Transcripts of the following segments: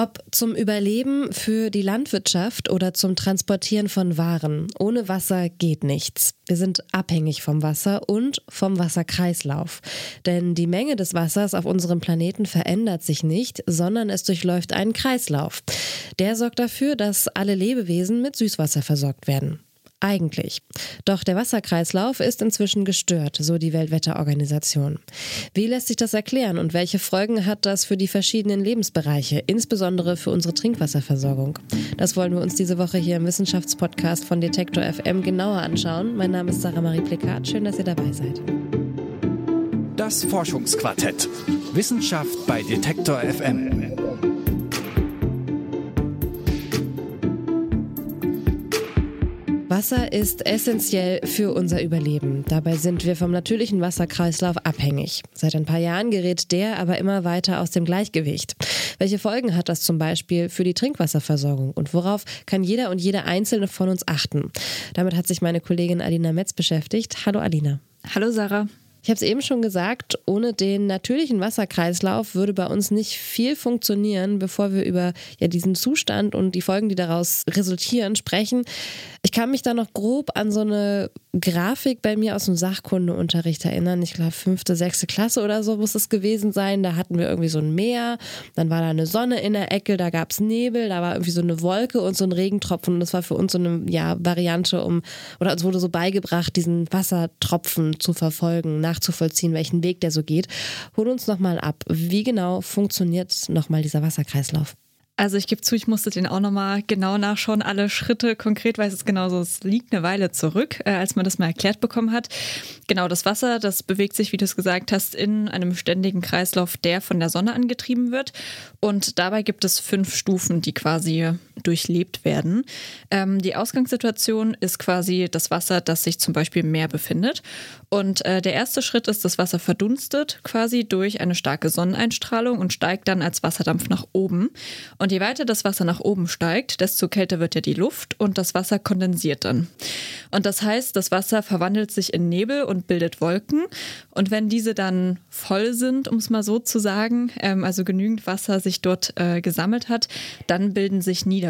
Ob zum Überleben für die Landwirtschaft oder zum Transportieren von Waren. Ohne Wasser geht nichts. Wir sind abhängig vom Wasser und vom Wasserkreislauf. Denn die Menge des Wassers auf unserem Planeten verändert sich nicht, sondern es durchläuft einen Kreislauf. Der sorgt dafür, dass alle Lebewesen mit Süßwasser versorgt werden. Eigentlich. Doch der Wasserkreislauf ist inzwischen gestört, so die Weltwetterorganisation. Wie lässt sich das erklären und welche Folgen hat das für die verschiedenen Lebensbereiche, insbesondere für unsere Trinkwasserversorgung? Das wollen wir uns diese Woche hier im Wissenschaftspodcast von Detektor FM genauer anschauen. Mein Name ist Sarah Marie Plikat. Schön, dass ihr dabei seid. Das Forschungsquartett. Wissenschaft bei Detektor FM. Wasser ist essentiell für unser Überleben. Dabei sind wir vom natürlichen Wasserkreislauf abhängig. Seit ein paar Jahren gerät der aber immer weiter aus dem Gleichgewicht. Welche Folgen hat das zum Beispiel für die Trinkwasserversorgung und worauf kann jeder und jede einzelne von uns achten? Damit hat sich meine Kollegin Alina Metz beschäftigt. Hallo Alina. Hallo Sarah. Ich habe es eben schon gesagt, ohne den natürlichen Wasserkreislauf würde bei uns nicht viel funktionieren, bevor wir über ja, diesen Zustand und die Folgen, die daraus resultieren, sprechen. Ich kann mich da noch grob an so eine Grafik bei mir aus dem Sachkundeunterricht erinnern. Ich glaube, fünfte, sechste Klasse oder so muss es gewesen sein. Da hatten wir irgendwie so ein Meer, dann war da eine Sonne in der Ecke, da gab es Nebel, da war irgendwie so eine Wolke und so ein Regentropfen. Und das war für uns so eine ja, Variante, um, oder uns wurde so beigebracht, diesen Wassertropfen zu verfolgen, nachzuvollziehen, welchen Weg der so geht. Hol uns nochmal ab. Wie genau funktioniert nochmal dieser Wasserkreislauf? Also ich gebe zu, ich musste den auch nochmal genau nachschauen, alle Schritte konkret, weil es genauso, es liegt eine Weile zurück, äh, als man das mal erklärt bekommen hat. Genau, das Wasser, das bewegt sich, wie du es gesagt hast, in einem ständigen Kreislauf, der von der Sonne angetrieben wird. Und dabei gibt es fünf Stufen, die quasi durchlebt werden. Ähm, die Ausgangssituation ist quasi das Wasser, das sich zum Beispiel im Meer befindet. Und äh, der erste Schritt ist, das Wasser verdunstet quasi durch eine starke Sonneneinstrahlung und steigt dann als Wasserdampf nach oben. Und je weiter das Wasser nach oben steigt, desto kälter wird ja die Luft und das Wasser kondensiert dann. Und das heißt, das Wasser verwandelt sich in Nebel und bildet Wolken. Und wenn diese dann voll sind, um es mal so zu sagen, ähm, also genügend Wasser sich dort äh, gesammelt hat, dann bilden sich Niederschläge.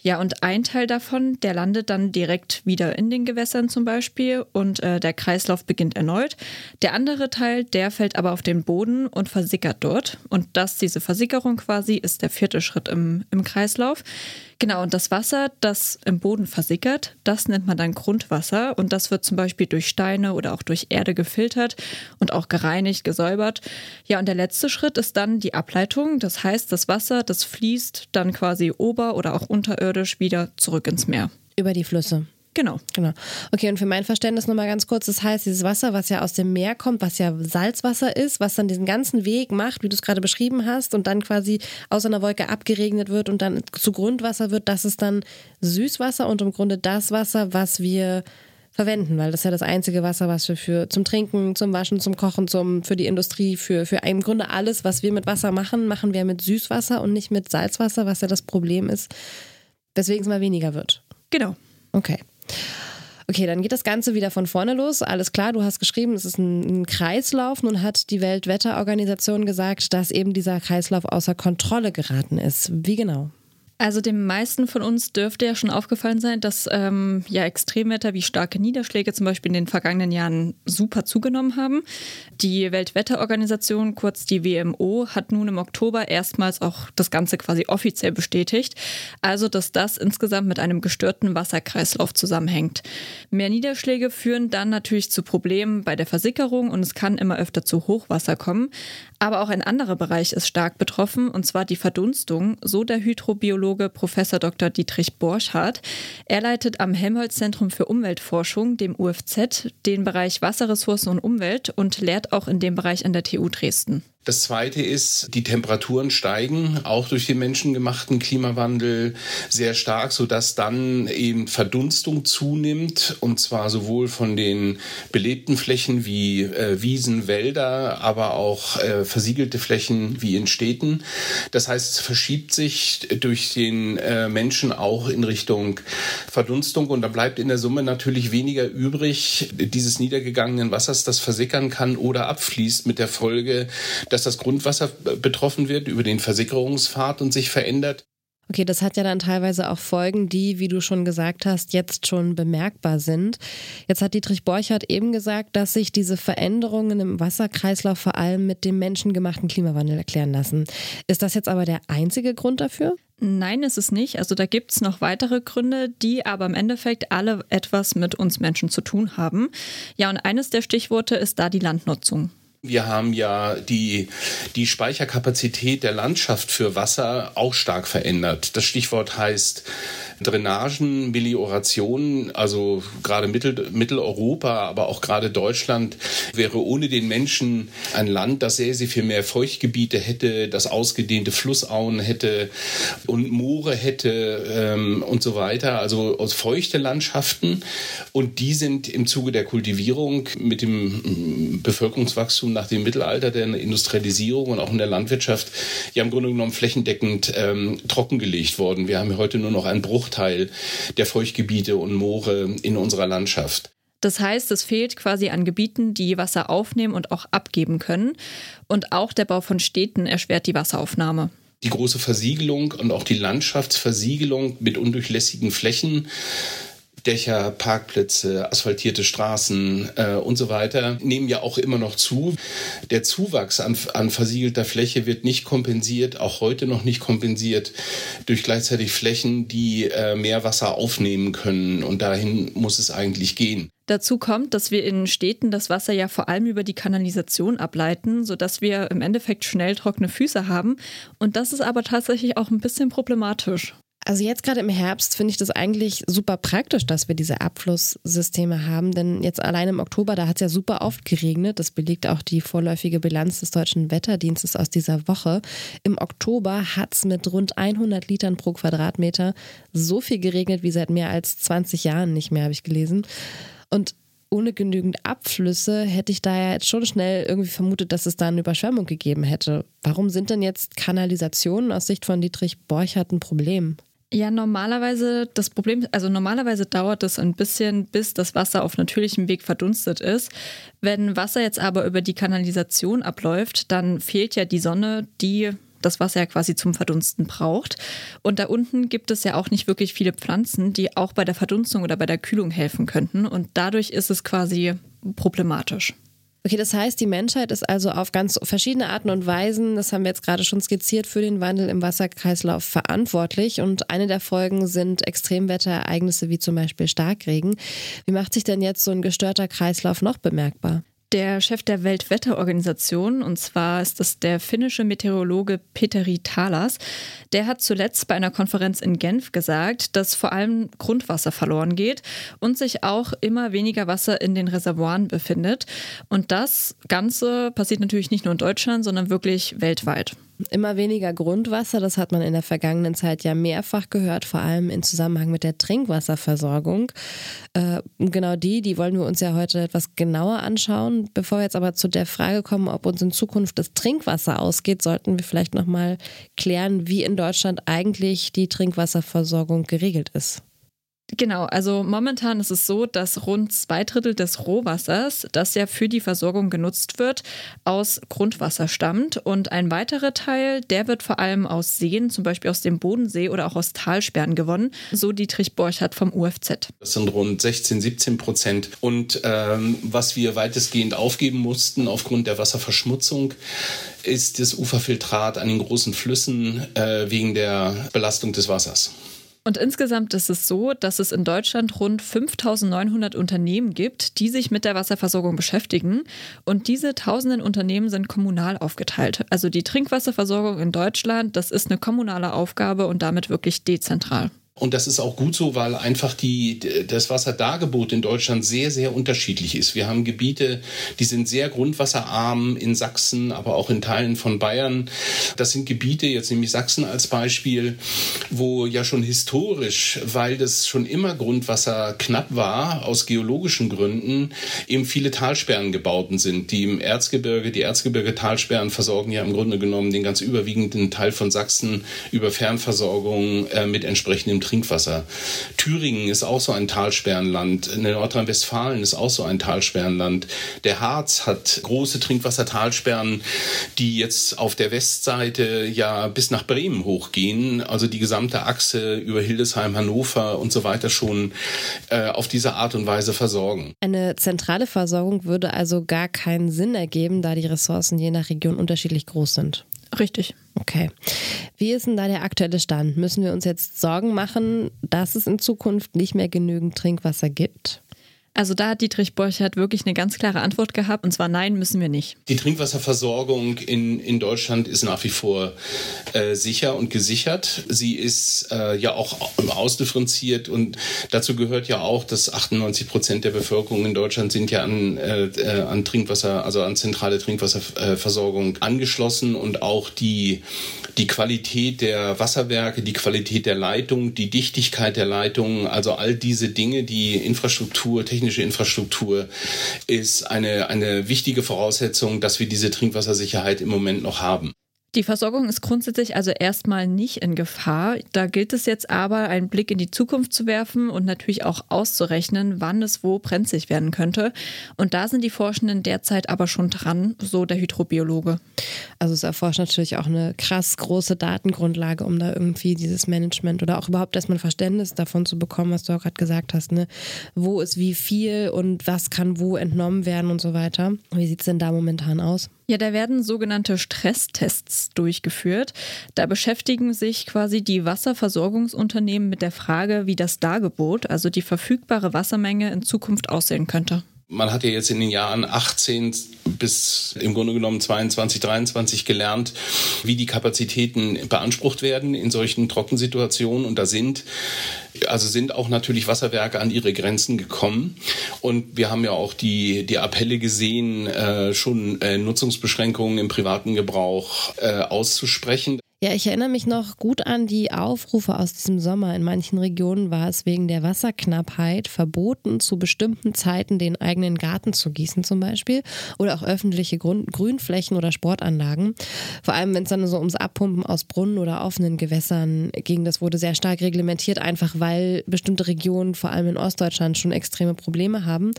Ja, und ein Teil davon, der landet dann direkt wieder in den Gewässern zum Beispiel und äh, der Kreislauf beginnt erneut. Der andere Teil, der fällt aber auf den Boden und versickert dort. Und das, diese Versickerung quasi, ist der vierte Schritt im, im Kreislauf. Genau, und das Wasser, das im Boden versickert, das nennt man dann Grundwasser und das wird zum Beispiel durch Steine oder auch durch Erde gefiltert und auch gereinigt, gesäubert. Ja, und der letzte Schritt ist dann die Ableitung. Das heißt, das Wasser, das fließt dann quasi ober- oder auch unterirdisch wieder zurück ins Meer. Über die Flüsse. Genau. Genau. Okay, und für mein Verständnis nochmal ganz kurz, das heißt, dieses Wasser, was ja aus dem Meer kommt, was ja Salzwasser ist, was dann diesen ganzen Weg macht, wie du es gerade beschrieben hast, und dann quasi aus einer Wolke abgeregnet wird und dann zu Grundwasser wird, das ist dann Süßwasser und im Grunde das Wasser, was wir verwenden, weil das ist ja das einzige Wasser, was wir für zum Trinken, zum Waschen, zum Kochen, zum für die Industrie, für für im Grunde alles, was wir mit Wasser machen, machen wir mit Süßwasser und nicht mit Salzwasser, was ja das Problem ist, weswegen es mal weniger wird. Genau. Okay. Okay, dann geht das Ganze wieder von vorne los. Alles klar, du hast geschrieben, es ist ein, ein, Kreislauf. Nun hat die Weltwetterorganisation gesagt, dass eben dieser Kreislauf außer Kontrolle geraten ist. Wie genau? Also den meisten von uns dürfte ja schon aufgefallen sein, dass ähm, ja Extremwetter wie starke Niederschläge zum Beispiel in den vergangenen Jahren super zugenommen haben. Die Weltwetterorganisation, kurz die WMO, hat nun im Oktober erstmals auch das Ganze quasi offiziell bestätigt. Also, dass das insgesamt mit einem gestörten Wasserkreislauf zusammenhängt. Mehr Niederschläge führen dann natürlich zu Problemen bei der Versickerung und es kann immer öfter zu Hochwasser kommen. Aber auch ein anderer Bereich ist stark betroffen, und zwar die Verdunstung, so der Hydrobiologe Prof. Dr. Dietrich Borchardt. Er leitet am Helmholtz-Zentrum für Umweltforschung, dem UFZ, den Bereich Wasserressourcen und Umwelt und lehrt auch in dem Bereich an der TU Dresden. Das zweite ist, die Temperaturen steigen, auch durch den menschengemachten Klimawandel sehr stark, sodass dann eben Verdunstung zunimmt, und zwar sowohl von den belebten Flächen wie äh, Wiesen, Wälder, aber auch äh, versiegelte Flächen wie in Städten. Das heißt, es verschiebt sich durch den äh, Menschen auch in Richtung Verdunstung und da bleibt in der Summe natürlich weniger übrig dieses niedergegangenen Wassers, das versickern kann oder abfließt mit der Folge, dass das Grundwasser betroffen wird über den Versickerungspfad und sich verändert. Okay, das hat ja dann teilweise auch Folgen, die, wie du schon gesagt hast, jetzt schon bemerkbar sind. Jetzt hat Dietrich Borchert eben gesagt, dass sich diese Veränderungen im Wasserkreislauf vor allem mit dem menschengemachten Klimawandel erklären lassen. Ist das jetzt aber der einzige Grund dafür? Nein, ist es nicht. Also da gibt es noch weitere Gründe, die aber im Endeffekt alle etwas mit uns Menschen zu tun haben. Ja, und eines der Stichworte ist da die Landnutzung. Wir haben ja die, die Speicherkapazität der Landschaft für Wasser auch stark verändert. Das Stichwort heißt Drainagen, Melioration, also gerade Mittel, Mitteleuropa, aber auch gerade Deutschland wäre ohne den Menschen ein Land, das sehr, sehr viel mehr Feuchtgebiete hätte, das ausgedehnte Flussauen hätte und Moore hätte ähm, und so weiter, also aus feuchte Landschaften. Und die sind im Zuge der Kultivierung mit dem mm, Nach dem Mittelalter, der Industrialisierung und auch in der Landwirtschaft ja im Grunde genommen flächendeckend ähm, trockengelegt worden. Wir haben heute nur noch einen Bruch Bruchteil der Feuchtgebiete und Moore in unserer Landschaft. Das heißt, es fehlt quasi an Gebieten, die Wasser aufnehmen und auch abgeben können. Und auch der Bau von Städten erschwert die Wasseraufnahme. Die große Versiegelung und auch die Landschaftsversiegelung mit undurchlässigen Flächen Dächer, Parkplätze, asphaltierte Straßen äh, und so weiter nehmen ja auch immer noch zu. Der Zuwachs an, an versiegelter Fläche wird nicht kompensiert, auch heute noch nicht kompensiert durch gleichzeitig Flächen, die äh, mehr Wasser aufnehmen können. Und dahin muss es eigentlich gehen. Dazu kommt, dass wir in Städten das Wasser ja vor allem über die Kanalisation ableiten, sodass wir im Endeffekt schnell trockene Füße haben. Und das ist aber tatsächlich auch ein bisschen problematisch. Also jetzt gerade im Herbst finde ich das eigentlich super praktisch, dass wir diese Abflusssysteme haben, denn jetzt allein im Oktober, da hat es ja super oft geregnet. Das belegt auch die vorläufige Bilanz des deutschen Wetterdienstes aus dieser Woche. Im Oktober hat es mit rund 100 Litern pro Quadratmeter so viel geregnet wie seit mehr als 20 Jahren nicht mehr, habe ich gelesen. Und ohne genügend Abflüsse hätte ich da ja jetzt schon schnell irgendwie vermutet, dass es da eine Überschwemmung gegeben hätte. Warum sind denn jetzt Kanalisationen aus Sicht von Dietrich Borchardt ein Problem? Ja, normalerweise, das Problem, also normalerweise dauert es ein bisschen, bis das Wasser auf natürlichem Weg verdunstet ist. Wenn Wasser jetzt aber über die Kanalisation abläuft, dann fehlt ja die Sonne, die das Wasser ja quasi zum Verdunsten braucht. Und da unten gibt es ja auch nicht wirklich viele Pflanzen, die auch bei der Verdunstung oder bei der Kühlung helfen könnten. Und dadurch ist es quasi problematisch. Okay, das heißt, die Menschheit ist also auf ganz verschiedene Arten und Weisen, das haben wir jetzt gerade schon skizziert, für den Wandel im Wasserkreislauf verantwortlich. Und eine der Folgen sind Extremwetterereignisse wie zum Beispiel Starkregen. Wie macht sich denn jetzt so ein gestörter Kreislauf noch bemerkbar? Der Chef der Weltwetterorganisation, und zwar ist das der finnische Meteorologe Peteri Talas, der hat zuletzt bei einer Konferenz in Genf gesagt, dass vor allem Grundwasser verloren geht und sich auch immer weniger Wasser in den Reservoiren befindet. Und das Ganze passiert natürlich nicht nur in Deutschland, sondern wirklich weltweit. Immer weniger Grundwasser, das hat man in der vergangenen Zeit ja mehrfach gehört, vor allem im Zusammenhang mit der Trinkwasserversorgung. Äh, genau die, die wollen wir uns ja heute etwas genauer anschauen. Bevor wir jetzt aber zu der Frage kommen, ob uns in Zukunft das Trinkwasser ausgeht, sollten wir vielleicht nochmal klären, wie in Deutschland eigentlich die Trinkwasserversorgung geregelt ist. Genau, also momentan ist es so, dass rund zwei Drittel des Rohwassers, das ja für die Versorgung genutzt wird, aus Grundwasser stammt. Und ein weiterer Teil, der wird vor allem aus Seen, zum Beispiel aus dem Bodensee oder auch aus Talsperren gewonnen, so Dietrich Borchardt vom UFZ. Das sind rund 16, 17 Prozent. Und ähm, was wir weitestgehend aufgeben mussten aufgrund der Wasserverschmutzung, ist das Uferfiltrat an den großen Flüssen äh, wegen der Belastung des Wassers. Und insgesamt ist es so, dass es in Deutschland rund 5900 Unternehmen gibt, die sich mit der Wasserversorgung beschäftigen. Und diese tausenden Unternehmen sind kommunal aufgeteilt. Also die Trinkwasserversorgung in Deutschland, das ist eine kommunale Aufgabe und damit wirklich dezentral. Und das ist auch gut so, weil einfach die, das Wasserdargebot in Deutschland sehr, sehr unterschiedlich ist. Wir haben Gebiete, die sind sehr grundwasserarm in Sachsen, aber auch in Teilen von Bayern. Das sind Gebiete, jetzt nehme ich Sachsen als Beispiel, wo ja schon historisch, weil das schon immer Grundwasser knapp war, aus geologischen Gründen, eben viele Talsperren gebaut sind, die im Erzgebirge, die Erzgebirge-Talsperren versorgen ja im Grunde genommen den ganz überwiegenden Teil von Sachsen über Fernversorgung äh, mit entsprechendem Trinkwasser. Thüringen ist auch so ein Talsperrenland. Nordrhein-Westfalen ist auch so ein Talsperrenland. Der Harz hat große Trinkwassertalsperren, die jetzt auf der Westseite ja bis nach Bremen hochgehen. Also die gesamte Achse über Hildesheim, Hannover und so weiter schon äh, auf diese Art und Weise versorgen. Eine zentrale Versorgung würde also gar keinen Sinn ergeben, da die Ressourcen je nach Region unterschiedlich groß sind. Richtig. Okay. Wie ist denn da der aktuelle Stand? Müssen wir uns jetzt Sorgen machen, dass es in Zukunft nicht mehr genügend Trinkwasser gibt? Also da hat Dietrich Borchert wirklich eine ganz klare Antwort gehabt und zwar nein, müssen wir nicht. Die Trinkwasserversorgung in, in Deutschland ist nach wie vor äh, sicher und gesichert. Sie ist äh, ja auch ausdifferenziert und dazu gehört ja auch, dass 98 Prozent der Bevölkerung in Deutschland sind ja an, äh, äh, an Trinkwasser, also an zentrale Trinkwasserversorgung angeschlossen und auch die, die Qualität der Wasserwerke, die Qualität der Leitung, die Dichtigkeit der Leitungen, also all diese Dinge, die Infrastruktur, Technik technische Infrastruktur ist eine, eine wichtige Voraussetzung, dass wir diese Trinkwassersicherheit im Moment noch haben. Die Versorgung ist grundsätzlich also erstmal nicht in Gefahr. Da gilt es jetzt aber, einen Blick in die Zukunft zu werfen und natürlich auch auszurechnen, wann es wo brenzlig werden könnte. Und da sind die Forschenden derzeit aber schon dran, so der Hydrobiologe. Also es erforscht natürlich auch eine krass große Datengrundlage, um da irgendwie dieses Management oder auch überhaupt erstmal ein Verständnis davon zu bekommen, was du auch gerade gesagt hast. Ne? Wo ist wie viel und was kann wo entnommen werden und so weiter. Wie sieht es denn da momentan aus? Ja, da werden sogenannte Stresstests durchgeführt. Da beschäftigen sich quasi die Wasserversorgungsunternehmen mit der Frage, wie das Dargebot, also die verfügbare Wassermenge in Zukunft aussehen könnte. Man hat ja jetzt in den Jahren 18 bis im Grunde genommen 22, 23 gelernt, wie die Kapazitäten beansprucht werden in solchen Trockensituationen. Und da sind also sind auch natürlich Wasserwerke an ihre Grenzen gekommen. Und wir haben ja auch die, die Appelle gesehen, äh, schon äh, Nutzungsbeschränkungen im privaten Gebrauch äh, auszusprechen. Ja, ich erinnere mich noch gut an die Aufrufe aus diesem Sommer. In manchen Regionen war es wegen der Wasserknappheit verboten, zu bestimmten Zeiten den eigenen Garten zu gießen zum Beispiel oder auch öffentliche Grün Grünflächen oder Sportanlagen. Vor allem, wenn es dann so ums Abpumpen aus Brunnen oder offenen Gewässern ging. Das wurde sehr stark reglementiert, einfach weil bestimmte Regionen, vor allem in Ostdeutschland, schon extreme Probleme haben.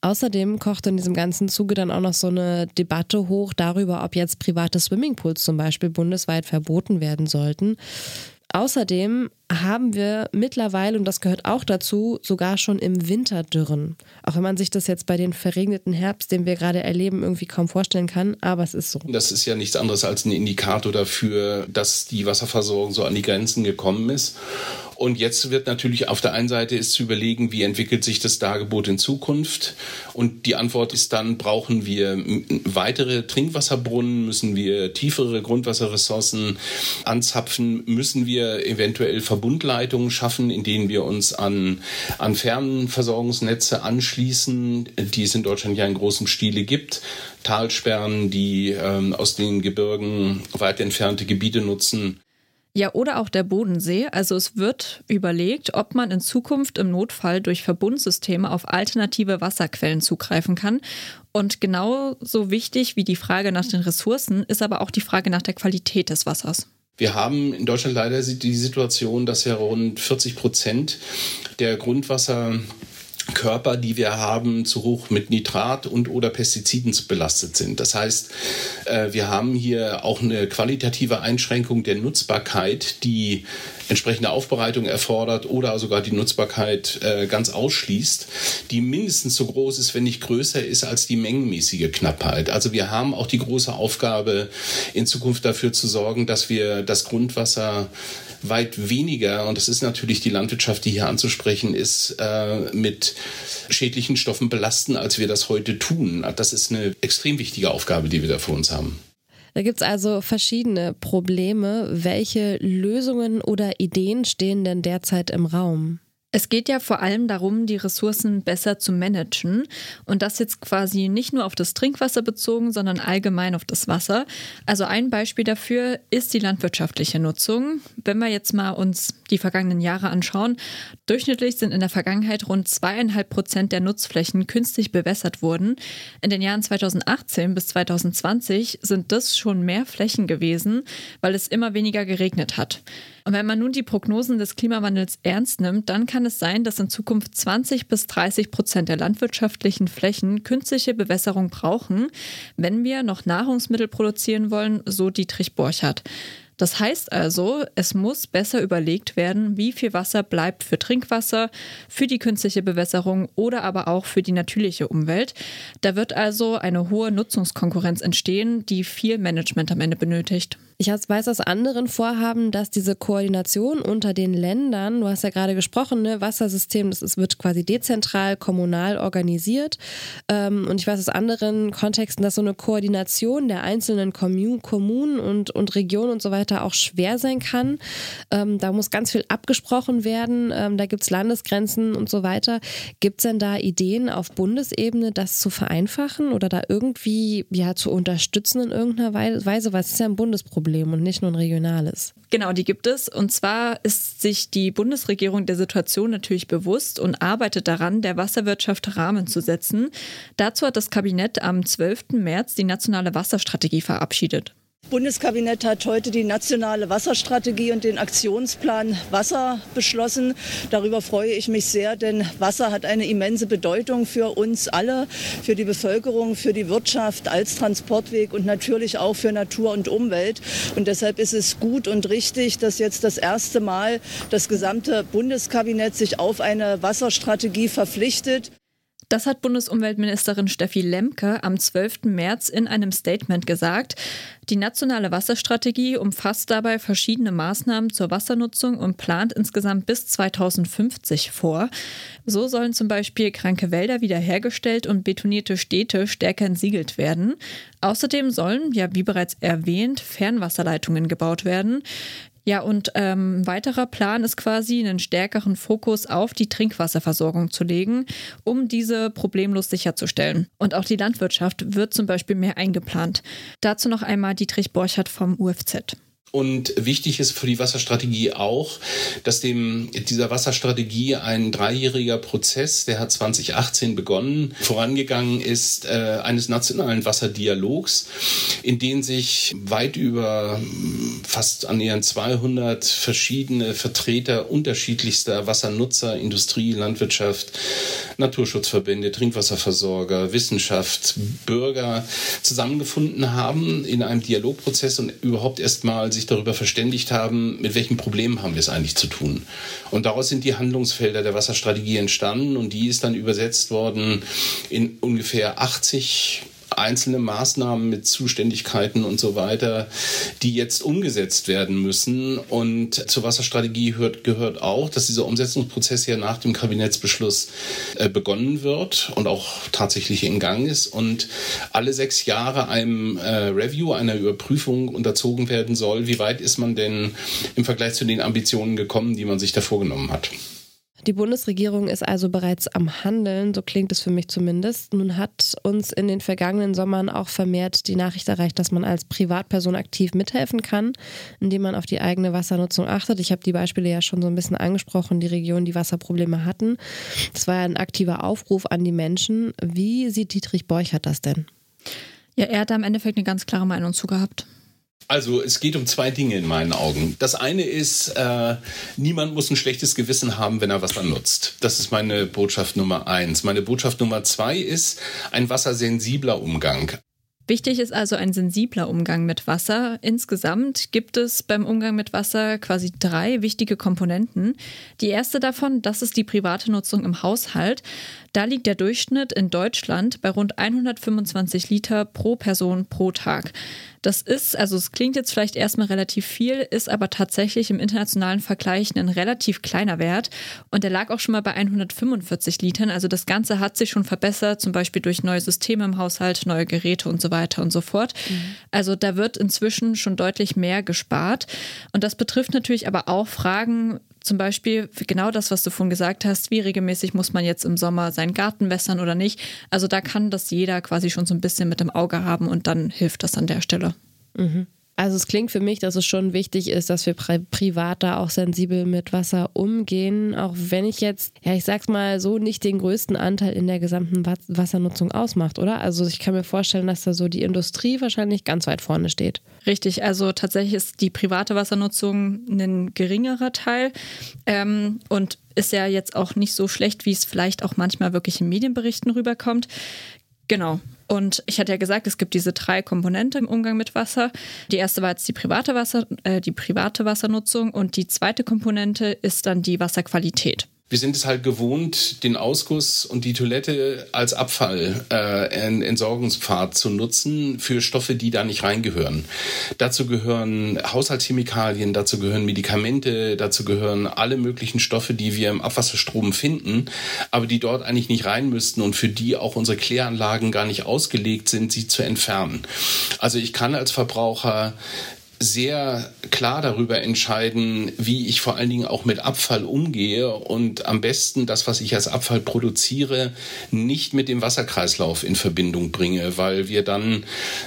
Außerdem kochte in diesem ganzen Zuge dann auch noch so eine Debatte hoch darüber, ob jetzt private Swimmingpools zum Beispiel bundesweit verboten werden sollten. Außerdem haben wir mittlerweile, und das gehört auch dazu, sogar schon im Winter Dürren. Auch wenn man sich das jetzt bei den verregneten Herbst, den wir gerade erleben, irgendwie kaum vorstellen kann, aber es ist so. Das ist ja nichts anderes als ein Indikator dafür, dass die Wasserversorgung so an die Grenzen gekommen ist. Und jetzt wird natürlich auf der einen Seite ist zu überlegen, wie entwickelt sich das Dargebot in Zukunft. Und die Antwort ist dann, brauchen wir weitere Trinkwasserbrunnen, müssen wir tiefere Grundwasserressourcen anzapfen, müssen wir eventuell Verbundleitungen schaffen, in denen wir uns an, an Fernversorgungsnetze anschließen, die es in Deutschland ja in großem Stile gibt. Talsperren, die ähm, aus den Gebirgen weit entfernte Gebiete nutzen. Ja, oder auch der Bodensee. Also es wird überlegt, ob man in Zukunft im Notfall durch Verbundsysteme auf alternative Wasserquellen zugreifen kann. Und genauso wichtig wie die Frage nach den Ressourcen ist aber auch die Frage nach der Qualität des Wassers. Wir haben in Deutschland leider die Situation, dass ja rund 40 Prozent der Grundwasser Körper, die wir haben, zu hoch mit Nitrat und oder Pestiziden belastet sind. Das heißt, äh, wir haben hier auch eine qualitative Einschränkung der Nutzbarkeit, die entsprechende Aufbereitung erfordert oder sogar die Nutzbarkeit äh, ganz ausschließt, die mindestens so groß ist, wenn nicht größer ist als die mengenmäßige Knappheit. Also wir haben auch die große Aufgabe, in Zukunft dafür zu sorgen, dass wir das Grundwasser weit weniger, und das ist natürlich die Landwirtschaft, die hier anzusprechen ist, äh, mit schädlichen Stoffen belasten, als wir das heute tun. Das ist eine extrem wichtige Aufgabe, die wir da vor uns haben. Da gibt es also verschiedene Probleme. Welche Lösungen oder Ideen stehen denn derzeit im Raum? Es geht ja vor allem darum, die Ressourcen besser zu managen und das jetzt quasi nicht nur auf das Trinkwasser bezogen, sondern allgemein auf das Wasser. Also ein Beispiel dafür ist die landwirtschaftliche Nutzung. Wenn wir jetzt mal uns die vergangenen Jahre anschauen, durchschnittlich sind in der Vergangenheit rund zweieinhalb Prozent der Nutzflächen künstlich bewässert worden. In den Jahren 2018 bis 2020 sind das schon mehr Flächen gewesen, weil es immer weniger geregnet hat. Und wenn man nun die Prognosen des Klimawandels ernst nimmt, dann kann es sein, dass in Zukunft 20 bis 30 Prozent der landwirtschaftlichen Flächen künstliche Bewässerung brauchen, wenn wir noch Nahrungsmittel produzieren wollen, so Dietrich Borchardt. Das heißt also, es muss besser überlegt werden, wie viel Wasser bleibt für Trinkwasser, für die künstliche Bewässerung oder aber auch für die natürliche Umwelt. Da wird also eine hohe Nutzungskonkurrenz entstehen, die viel Management am Ende benötigt. Ich weiß aus anderen Vorhaben, dass diese Koordination unter den Ländern, du hast ja gerade gesprochen, ne, Wassersystem, das ist, wird quasi dezentral, kommunal organisiert. Ähm, und ich weiß aus anderen Kontexten, dass so eine Koordination der einzelnen Kommunen und, und Regionen und so weiter auch schwer sein kann. Ähm, da muss ganz viel abgesprochen werden. Ähm, da gibt es Landesgrenzen und so weiter. Gibt es denn da Ideen auf Bundesebene, das zu vereinfachen oder da irgendwie ja, zu unterstützen in irgendeiner Weise? Weil es ist ja ein Bundesproblem. Problem und nicht nur ein regionales. Genau, die gibt es. Und zwar ist sich die Bundesregierung der Situation natürlich bewusst und arbeitet daran, der Wasserwirtschaft Rahmen zu setzen. Dazu hat das Kabinett am 12. März die nationale Wasserstrategie verabschiedet. Bundeskabinett hat heute die nationale Wasserstrategie und den Aktionsplan Wasser beschlossen. Darüber freue ich mich sehr, denn Wasser hat eine immense Bedeutung für uns alle, für die Bevölkerung, für die Wirtschaft als Transportweg und natürlich auch für Natur und Umwelt. Und deshalb ist es gut und richtig, dass jetzt das erste Mal das gesamte Bundeskabinett sich auf eine Wasserstrategie verpflichtet. Das hat Bundesumweltministerin Steffi Lemke am 12. März in einem Statement gesagt. Die nationale Wasserstrategie umfasst dabei verschiedene Maßnahmen zur Wassernutzung und plant insgesamt bis 2050 vor. So sollen zum Beispiel kranke Wälder wiederhergestellt und betonierte Städte stärker entsiegelt werden. Außerdem sollen, ja wie bereits erwähnt, Fernwasserleitungen gebaut werden. Ja, und ähm, weiterer Plan ist quasi, einen stärkeren Fokus auf die Trinkwasserversorgung zu legen, um diese problemlos sicherzustellen. Und auch die Landwirtschaft wird zum Beispiel mehr eingeplant. Dazu noch einmal Dietrich Borchert vom UFZ. Und wichtig ist für die Wasserstrategie auch, dass dem dieser Wasserstrategie ein dreijähriger Prozess, der hat 2018 begonnen, vorangegangen ist, äh, eines nationalen Wasserdialogs, in den sich weit über fast annähernd 200 verschiedene Vertreter unterschiedlichster Wassernutzer, Industrie, Landwirtschaft, Naturschutzverbände, Trinkwasserversorger, Wissenschaft, Bürger zusammengefunden haben in einem Dialogprozess und überhaupt erstmal sich darüber verständigt haben, mit welchen Problemen haben wir es eigentlich zu tun. Und daraus sind die Handlungsfelder der Wasserstrategie entstanden und die ist dann übersetzt worden in ungefähr 80 einzelne Maßnahmen mit Zuständigkeiten und so weiter, die jetzt umgesetzt werden müssen. Und zur Wasserstrategie hört, gehört auch, dass dieser Umsetzungsprozess ja nach dem Kabinettsbeschluss äh, begonnen wird und auch tatsächlich in Gang ist und alle sechs Jahre einem äh, Review, einer Überprüfung unterzogen werden soll. Wie weit ist man denn im Vergleich zu den Ambitionen gekommen, die man sich da vorgenommen hat? Die Bundesregierung ist also bereits am Handeln, so klingt es für mich zumindest. Nun hat uns in den vergangenen Sommern auch vermehrt die Nachricht erreicht, dass man als Privatperson aktiv mithelfen kann, indem man auf die eigene Wassernutzung achtet. Ich habe die Beispiele ja schon so ein bisschen angesprochen, die Regionen, die Wasserprobleme hatten. Das war ja ein aktiver Aufruf an die Menschen. Wie sieht Dietrich Borchert das denn? Ja, er hat da im Endeffekt eine ganz klare Meinung zu gehabt. Also es geht um zwei Dinge in meinen Augen. Das eine ist, äh, niemand muss ein schlechtes Gewissen haben, wenn er Wasser nutzt. Das ist meine Botschaft Nummer eins. Meine Botschaft Nummer zwei ist ein wassersensibler Umgang. Wichtig ist also ein sensibler Umgang mit Wasser. Insgesamt gibt es beim Umgang mit Wasser quasi drei wichtige Komponenten. Die erste davon, das ist die private Nutzung im Haushalt. Da liegt der Durchschnitt in Deutschland bei rund 125 Liter pro Person pro Tag. Das ist, also es klingt jetzt vielleicht erstmal relativ viel, ist aber tatsächlich im internationalen Vergleich ein relativ kleiner Wert. Und der lag auch schon mal bei 145 Litern. Also das Ganze hat sich schon verbessert, zum Beispiel durch neue Systeme im Haushalt, neue Geräte und so weiter und so fort. Mhm. Also da wird inzwischen schon deutlich mehr gespart. Und das betrifft natürlich aber auch Fragen, zum Beispiel genau das, was du vorhin gesagt hast, wie regelmäßig muss man jetzt im Sommer seinen Garten wässern oder nicht. Also da kann das jeder quasi schon so ein bisschen mit dem Auge haben und dann hilft das an der Stelle. Mhm. Also es klingt für mich, dass es schon wichtig ist, dass wir pri privat da auch sensibel mit Wasser umgehen, auch wenn ich jetzt, ja, ich sag's mal so, nicht den größten Anteil in der gesamten Wassernutzung ausmacht, oder? Also ich kann mir vorstellen, dass da so die Industrie wahrscheinlich ganz weit vorne steht. Richtig, also tatsächlich ist die private Wassernutzung ein geringerer Teil ähm, und ist ja jetzt auch nicht so schlecht, wie es vielleicht auch manchmal wirklich in Medienberichten rüberkommt. Genau. Und ich hatte ja gesagt, es gibt diese drei Komponenten im Umgang mit Wasser. Die erste war jetzt die private, Wasser, äh, die private Wassernutzung und die zweite Komponente ist dann die Wasserqualität wir sind es halt gewohnt, den Ausguss und die Toilette als Abfall, äh, Entsorgungspfad zu nutzen für Stoffe, die da nicht reingehören. Dazu gehören Haushaltschemikalien, dazu gehören Medikamente, dazu gehören alle möglichen Stoffe, die wir im Abwasserstrom finden, aber die dort eigentlich nicht rein müssten und für die auch unsere Kläranlagen gar nicht ausgelegt sind, sie zu entfernen. Also ich kann als Verbraucher sehr klar darüber entscheiden, wie ich vor allen Dingen auch mit Abfall umgehe und am besten das, was ich als Abfall produziere, nicht mit dem Wasserkreislauf in Verbindung bringe, weil wir dann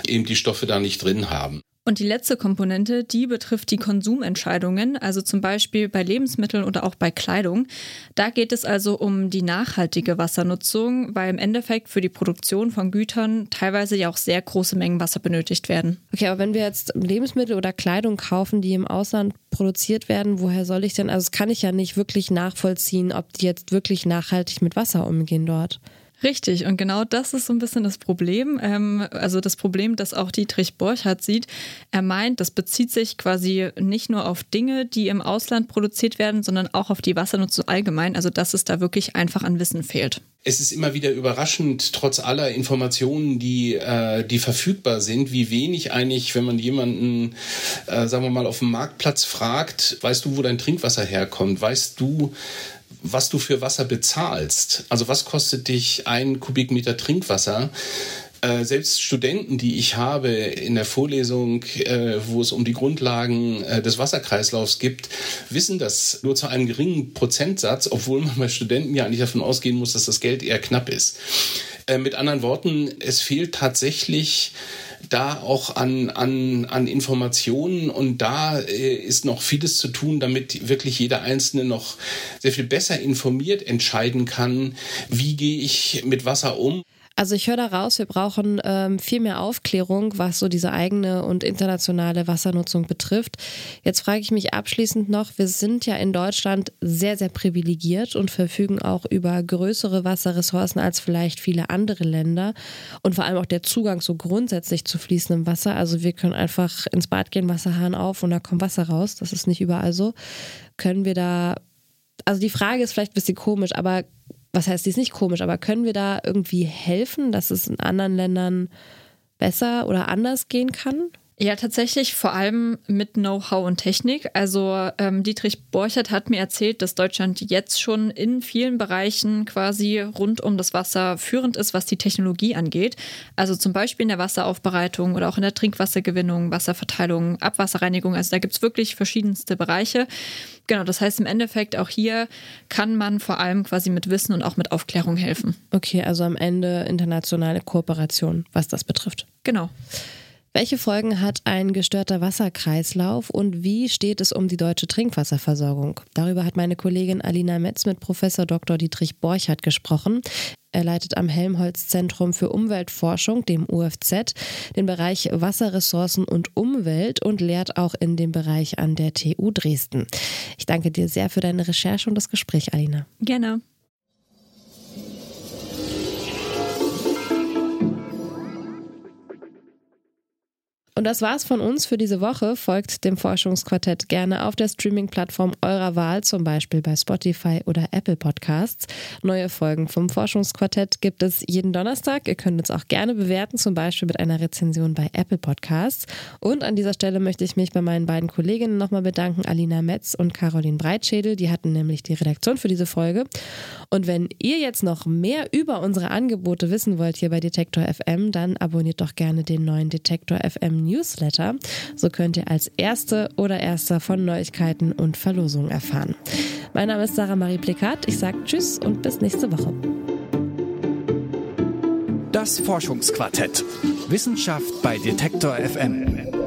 eben die Stoffe da nicht drin haben. Und die letzte Komponente, die betrifft die Konsumentscheidungen, also zum Beispiel bei Lebensmitteln oder auch bei Kleidung. Da geht es also um die nachhaltige Wassernutzung, weil im Endeffekt für die Produktion von Gütern teilweise ja auch sehr große Mengen Wasser benötigt werden. Okay, aber wenn wir jetzt Lebensmittel oder Kleidung kaufen, die im Ausland produziert werden, woher soll ich denn, also das kann ich ja nicht wirklich nachvollziehen, ob die jetzt wirklich nachhaltig mit Wasser umgehen dort. Richtig, und genau das ist so ein bisschen das Problem. Ähm, also das Problem, das auch Dietrich Borchardt sieht. Er meint, das bezieht sich quasi nicht nur auf Dinge, die im Ausland produziert werden, sondern auch auf die Wassernutzung allgemein. Also dass es da wirklich einfach an Wissen fehlt. Es ist immer wieder überraschend, trotz aller Informationen, die, äh, die verfügbar sind, wie wenig eigentlich, wenn man jemanden, äh, sagen wir mal, auf dem Marktplatz fragt, weißt du, wo dein Trinkwasser herkommt? Weißt du, was du für Wasser bezahlst. Also was kostet dich ein Kubikmeter Trinkwasser? Äh, selbst Studenten, die ich habe in der Vorlesung, äh, wo es um die Grundlagen äh, des Wasserkreislaufs gibt, wissen das nur zu einem geringen Prozentsatz, obwohl man bei Studenten ja eigentlich davon ausgehen muss, dass das Geld eher knapp ist. Äh, mit anderen Worten, es fehlt tatsächlich da auch an, an, an Informationen und da äh, ist noch vieles zu tun, damit wirklich jeder Einzelne noch sehr viel besser informiert entscheiden kann, wie gehe ich mit Wasser um. Also ich höre daraus, wir brauchen ähm, viel mehr Aufklärung, was so diese eigene und internationale Wassernutzung betrifft. Jetzt frage ich mich abschließend noch, wir sind ja in Deutschland sehr, sehr privilegiert und verfügen auch über größere Wasserressourcen als vielleicht viele andere Länder und vor allem auch der Zugang so grundsätzlich zu fließendem Wasser. Also wir können einfach ins Bad gehen, Wasserhahn auf und da kommt Wasser raus. Das ist nicht überall so. Können wir da, also die Frage ist vielleicht ein bisschen komisch, aber was heißt, die ist nicht komisch, aber können wir da irgendwie helfen, dass es in anderen Ländern besser oder anders gehen kann? Ja, tatsächlich vor allem mit Know-how und Technik. Also ähm, Dietrich Borchert hat mir erzählt, dass Deutschland jetzt schon in vielen Bereichen quasi rund um das Wasser führend ist, was die Technologie angeht. Also zum Beispiel in der Wasseraufbereitung oder auch in der Trinkwassergewinnung, Wasserverteilung, Abwasserreinigung. Also da gibt es wirklich verschiedenste Bereiche. Genau, das heißt im Endeffekt auch hier kann man vor allem quasi mit Wissen und auch mit Aufklärung helfen. Okay, also am Ende internationale Kooperation, was das betrifft. Genau. Welche Folgen hat ein gestörter Wasserkreislauf und wie steht es um die deutsche Trinkwasserversorgung? Darüber hat meine Kollegin Alina Metz mit Professor Dr. Dietrich Borchardt gesprochen. Er leitet am Helmholtz Zentrum für Umweltforschung, dem UFZ, den Bereich Wasserressourcen und Umwelt und lehrt auch in dem Bereich an der TU Dresden. Ich danke dir sehr für deine Recherche und das Gespräch, Alina. Gerne. Und das war's von uns für diese Woche. Folgt dem Forschungsquartett gerne auf der Streaming-Plattform eurer Wahl, zum Beispiel bei Spotify oder Apple Podcasts. Neue Folgen vom Forschungsquartett gibt es jeden Donnerstag. Ihr könnt uns auch gerne bewerten, zum Beispiel mit einer Rezension bei Apple Podcasts. Und an dieser Stelle möchte ich mich bei meinen beiden Kolleginnen nochmal bedanken, Alina Metz und Caroline Breitschädel. Die hatten nämlich die Redaktion für diese Folge. Und wenn ihr jetzt noch mehr über unsere Angebote wissen wollt hier bei Detektor FM, dann abonniert doch gerne den neuen Detektor FM Newsletter. So könnt ihr als Erste oder Erster von Neuigkeiten und Verlosungen erfahren. Mein Name ist Sarah Marie Plikat. Ich sage Tschüss und bis nächste Woche. Das Forschungsquartett. Wissenschaft bei Detektor FM.